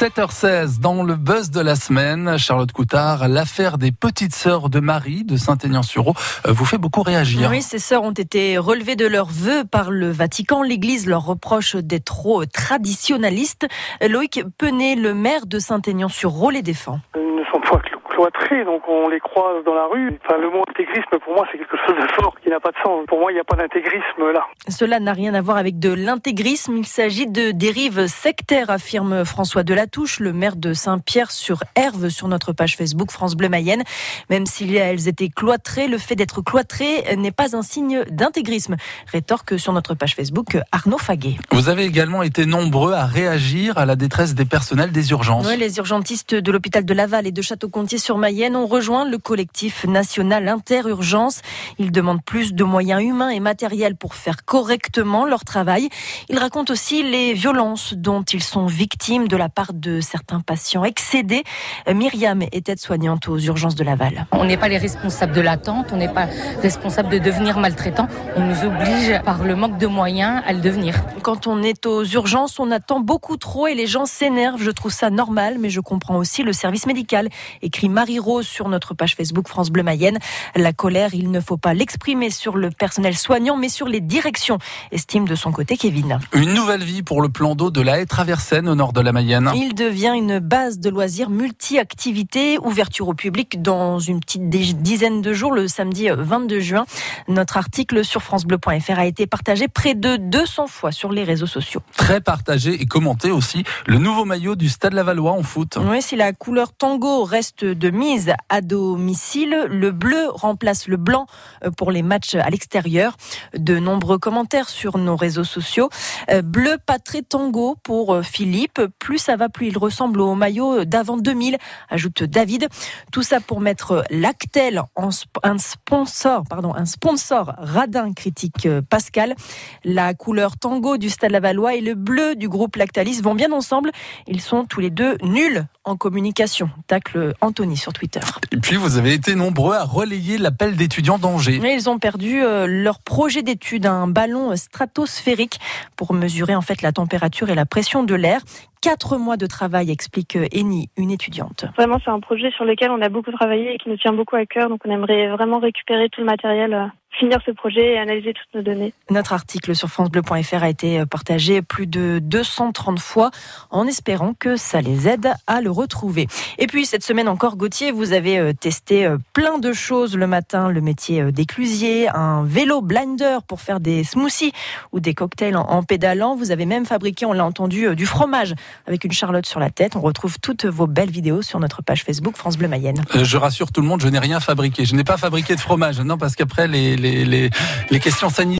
7h16, dans le buzz de la semaine, Charlotte Coutard, l'affaire des petites sœurs de Marie de Saint-Aignan-sur-Eau euh, vous fait beaucoup réagir. Oui, ces sœurs ont été relevées de leurs vœux par le Vatican. L'Église leur reproche d'être trop traditionnalistes. Loïc Penet, le maire de Saint-Aignan-sur-Eau, les défend. Pas cloîtrés, donc on les croise dans la rue. Enfin, le mot intégrisme, pour moi, c'est quelque chose de fort qui n'a pas de sens. Pour moi, il n'y a pas d'intégrisme là. Cela n'a rien à voir avec de l'intégrisme. Il s'agit de dérives sectaires, affirme François Delatouche, le maire de Saint-Pierre-sur-Herve, sur notre page Facebook France Bleu Mayenne. Même si elles étaient cloîtrées, le fait d'être cloîtrées n'est pas un signe d'intégrisme. Rétorque sur notre page Facebook Arnaud Faguet. Vous avez également été nombreux à réagir à la détresse des personnels des urgences. Oui, les urgentistes de l'hôpital de Laval et de Château-Contier sur Mayenne ont rejoint le collectif national Interurgence. Ils demandent plus de moyens humains et matériels pour faire correctement leur travail. Ils racontent aussi les violences dont ils sont victimes de la part de certains patients excédés. Myriam est aide-soignante aux urgences de Laval. On n'est pas les responsables de l'attente, on n'est pas responsable de devenir maltraitant. On nous oblige par le manque de moyens à le devenir. Quand on est aux urgences, on attend beaucoup trop et les gens s'énervent. Je trouve ça normal, mais je comprends aussi le service médical, écrit Marie-Rose sur notre page Facebook France Bleu Mayenne. La colère, il ne faut pas l'exprimer sur le personnel soignant, mais sur les directions, estime de son côté Kevin. Une nouvelle vie pour le plan d'eau de la haie Traversaine au nord de la Mayenne. Il devient une base de loisirs multi-activités, ouverture au public dans une petite dizaine de jours, le samedi 22 juin. Notre article sur francebleu.fr a été partagé près de 200 fois sur les réseaux sociaux. Très partagé et commenté aussi le nouveau maillot du Stade Lavallois en foot. Oui, si la couleur tango reste de mise à domicile, le bleu remplace le blanc pour les matchs à l'extérieur. De nombreux commentaires sur nos réseaux sociaux. Bleu pas très tango pour Philippe. Plus ça va, plus il ressemble au maillot d'avant 2000, ajoute David. Tout ça pour mettre Lactel en un sponsor, pardon, un sponsor radin, critique Pascal. La couleur tango du Stade Lavallois et le bleu du groupe Lactalis vont bien ensemble. Ils sont tous les deux nuls en communication. Tacle Anthony sur Twitter. Et puis vous avez été nombreux à relayer l'appel d'étudiants d'Angers. Ils ont perdu leur projet d'étude, un ballon stratosphérique pour mesurer en fait la température et la pression de l'air. Quatre mois de travail, explique Eni, une étudiante. Vraiment, c'est un projet sur lequel on a beaucoup travaillé et qui nous tient beaucoup à cœur. Donc, on aimerait vraiment récupérer tout le matériel finir ce projet et analyser toutes nos données. Notre article sur francebleu.fr a été partagé plus de 230 fois en espérant que ça les aide à le retrouver. Et puis cette semaine encore, Gauthier, vous avez testé plein de choses le matin, le métier d'éclusier, un vélo blinder pour faire des smoothies ou des cocktails en pédalant. Vous avez même fabriqué, on l'a entendu, du fromage avec une charlotte sur la tête. On retrouve toutes vos belles vidéos sur notre page Facebook France Bleu Mayenne. Je rassure tout le monde, je n'ai rien fabriqué. Je n'ai pas fabriqué de fromage, non, parce qu'après les, les, les, questions sanitaires